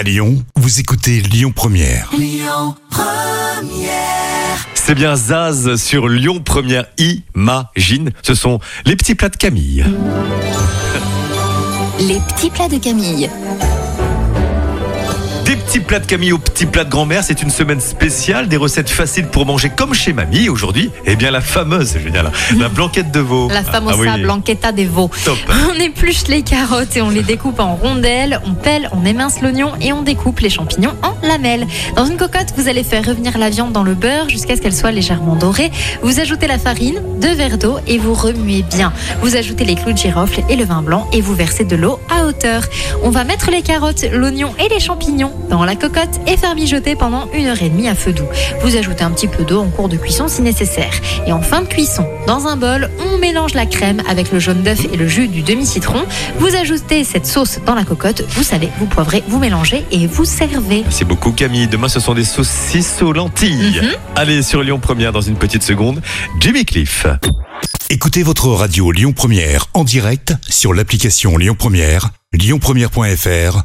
À Lyon, vous écoutez Lyon Première. C'est bien Zaz sur Lyon Première. Imagine, ce sont les petits plats de Camille. Les petits plats de Camille. Des petits plats de Camille aux petits plats de grand-mère, c'est une semaine spéciale, des recettes faciles pour manger comme chez mamie. Aujourd'hui, eh bien la fameuse, je veux dire, la, la blanquette de veau. La famosa Ah oui, blanquetta des veaux. Top. On épluche les carottes et on les découpe en rondelles, on pèle, on émince l'oignon et on découpe les champignons en lamelles. Dans une cocotte, vous allez faire revenir la viande dans le beurre jusqu'à ce qu'elle soit légèrement dorée. Vous ajoutez la farine, deux verres d'eau et vous remuez bien. Vous ajoutez les clous de girofle et le vin blanc et vous versez de l'eau à hauteur. On va mettre les carottes, l'oignon et les champignons dans la cocotte et faire mijoter pendant une heure et demie à feu doux. Vous ajoutez un petit peu d'eau en cours de cuisson si nécessaire. Et en fin de cuisson, dans un bol, on mélange la crème avec le jaune d'œuf et le jus du demi-citron. Vous ajoutez cette sauce dans la cocotte, vous salez, vous poivrez, vous mélangez et vous servez. Merci beaucoup Camille. Demain, ce sont des saucisses aux lentilles. Mhm. Allez, sur Lyon Première, dans une petite seconde, Jimmy Cliff. Écoutez votre radio Lyon Première en direct sur l'application Lyon Première, lyonpremière.fr